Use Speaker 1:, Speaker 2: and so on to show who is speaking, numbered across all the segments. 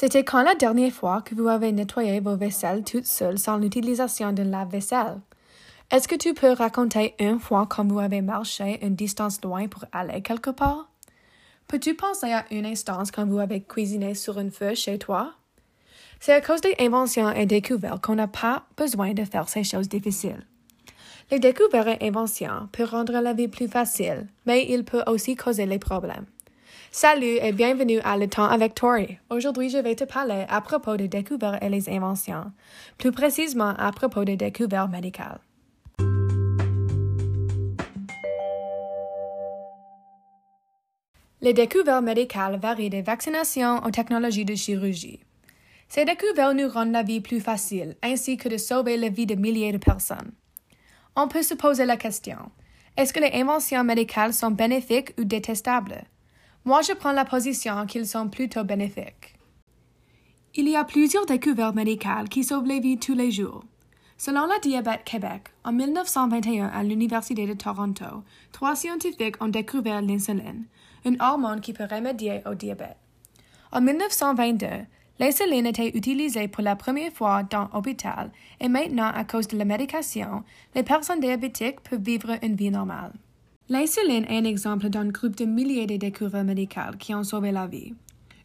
Speaker 1: C'était quand la dernière fois que vous avez nettoyé vos vaisselles toutes seules sans l'utilisation d'un lave-vaisselle? Est-ce que tu peux raconter une fois quand vous avez marché une distance loin pour aller quelque part? Peux-tu penser à une instance quand vous avez cuisiné sur un feu chez toi? C'est à cause des inventions et découvertes qu'on n'a pas besoin de faire ces choses difficiles. Les découvertes et inventions peuvent rendre la vie plus facile, mais ils peuvent aussi causer les problèmes. Salut et bienvenue à Le Temps avec Tori. Aujourd'hui, je vais te parler à propos des découvertes et les inventions, plus précisément à propos des découvertes médicales. Les découvertes médicales varient des vaccinations aux technologies de chirurgie. Ces découvertes nous rendent la vie plus facile, ainsi que de sauver la vie de milliers de personnes. On peut se poser la question, est-ce que les inventions médicales sont bénéfiques ou détestables? Moi, je prends la position qu'ils sont plutôt bénéfiques. Il y a plusieurs découvertes médicales qui sauvent les vies tous les jours. Selon la Diabète Québec, en 1921 à l'Université de Toronto, trois scientifiques ont découvert l'insuline, une hormone qui peut remédier au diabète. En 1922, l'insuline était utilisée pour la première fois dans l'hôpital et maintenant, à cause de la médication, les personnes diabétiques peuvent vivre une vie normale. L'insuline est un exemple d'un groupe de milliers de découvertes médicales qui ont sauvé la vie.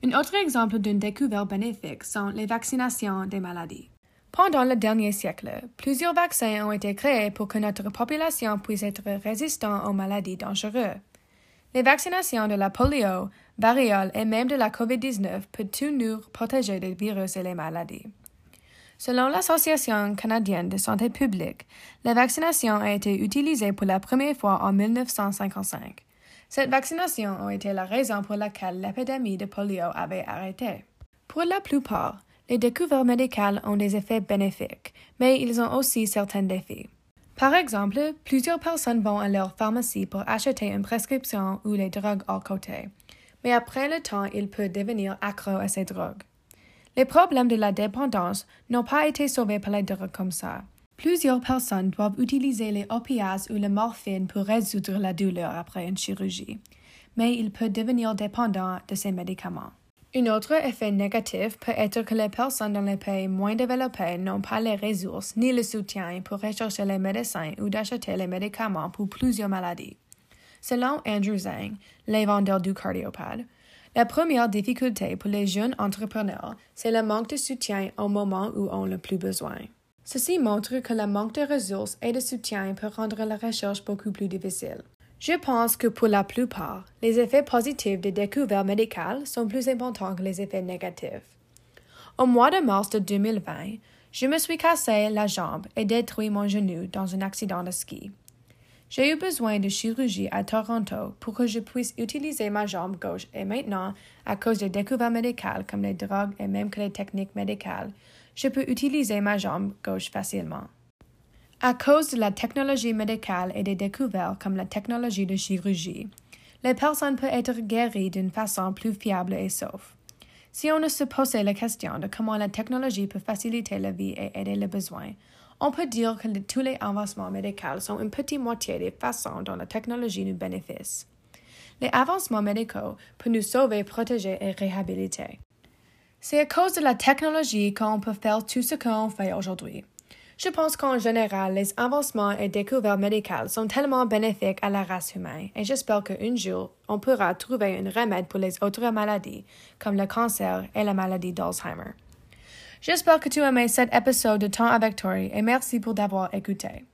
Speaker 1: Un autre exemple d'une découverte bénéfique sont les vaccinations des maladies. Pendant le dernier siècle, plusieurs vaccins ont été créés pour que notre population puisse être résistante aux maladies dangereuses. Les vaccinations de la polio, variole et même de la COVID-19 peuvent tout nous protéger des virus et les maladies. Selon l'Association canadienne de santé publique, la vaccination a été utilisée pour la première fois en 1955. Cette vaccination a été la raison pour laquelle l'épidémie de polio avait arrêté. Pour la plupart, les découvertes médicales ont des effets bénéfiques, mais ils ont aussi certains défis. Par exemple, plusieurs personnes vont à leur pharmacie pour acheter une prescription ou les drogues à côté, mais après le temps, ils peuvent devenir accro à ces drogues. Les problèmes de la dépendance n'ont pas été sauvés par les drogues comme ça. Plusieurs personnes doivent utiliser les opiacés ou la morphine pour résoudre la douleur après une chirurgie, mais ils peuvent devenir dépendants de ces médicaments. Un autre effet négatif peut être que les personnes dans les pays moins développés n'ont pas les ressources ni le soutien pour rechercher les médecins ou d'acheter les médicaments pour plusieurs maladies. Selon Andrew Zhang, les vendeurs du cardiopade, la première difficulté pour les jeunes entrepreneurs, c'est le manque de soutien au moment où on le plus besoin. Ceci montre que le manque de ressources et de soutien peut rendre la recherche beaucoup plus difficile. Je pense que pour la plupart, les effets positifs des découvertes médicales sont plus importants que les effets négatifs. Au mois de mars de 2020, je me suis cassé la jambe et détruit mon genou dans un accident de ski. J'ai eu besoin de chirurgie à Toronto pour que je puisse utiliser ma jambe gauche et maintenant, à cause des découvertes médicales comme les drogues et même que les techniques médicales, je peux utiliser ma jambe gauche facilement. À cause de la technologie médicale et des découvertes comme la technologie de chirurgie, les personnes peuvent être guéries d'une façon plus fiable et sauf. Si on ne se posait la question de comment la technologie peut faciliter la vie et aider les besoins, on peut dire que tous les avancements médicaux sont une petite moitié des façons dont la technologie nous bénéficie. Les avancements médicaux peuvent nous sauver, protéger et réhabiliter. C'est à cause de la technologie qu'on peut faire tout ce qu'on fait aujourd'hui. Je pense qu'en général, les avancements et découvertes médicales sont tellement bénéfiques à la race humaine et j'espère qu'un jour, on pourra trouver un remède pour les autres maladies, comme le cancer et la maladie d'Alzheimer. J'espère que tu aimé cet épisode de Temps avec Tori et merci pour d'avoir écouté.